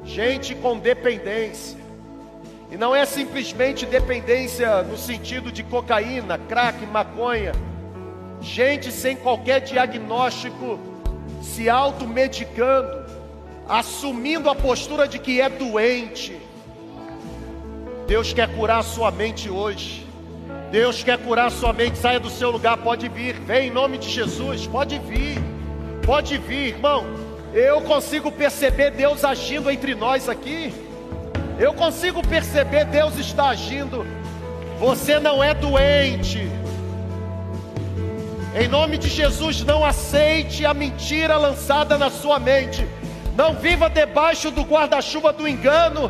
Speaker 1: gente com dependência. E não é simplesmente dependência no sentido de cocaína, crack, maconha. Gente sem qualquer diagnóstico, se automedicando, assumindo a postura de que é doente. Deus quer curar a sua mente hoje. Deus quer curar a sua mente. Saia do seu lugar, pode vir. Vem em nome de Jesus, pode vir. Pode vir, irmão. Eu consigo perceber Deus agindo entre nós aqui. Eu consigo perceber Deus está agindo. Você não é doente. Em nome de Jesus, não aceite a mentira lançada na sua mente. Não viva debaixo do guarda-chuva do engano.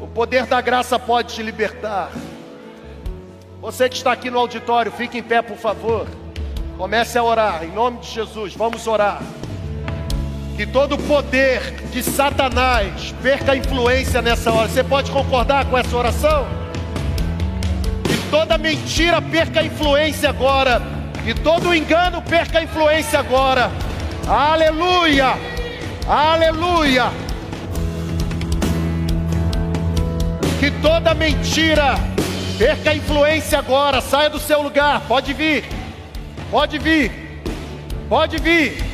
Speaker 1: O poder da graça pode te libertar. Você que está aqui no auditório, fique em pé, por favor. Comece a orar, em nome de Jesus. Vamos orar que todo poder de Satanás perca a influência nessa hora. Você pode concordar com essa oração? Que toda mentira perca a influência agora. Que todo engano perca a influência agora. Aleluia! Aleluia! Que toda mentira perca a influência agora. Saia do seu lugar. Pode vir. Pode vir. Pode vir.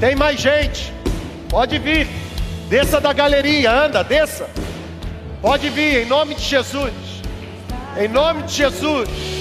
Speaker 1: Tem mais gente. Pode vir. Desça da galeria, anda, desça. Pode vir, em nome de Jesus. Em nome de Jesus.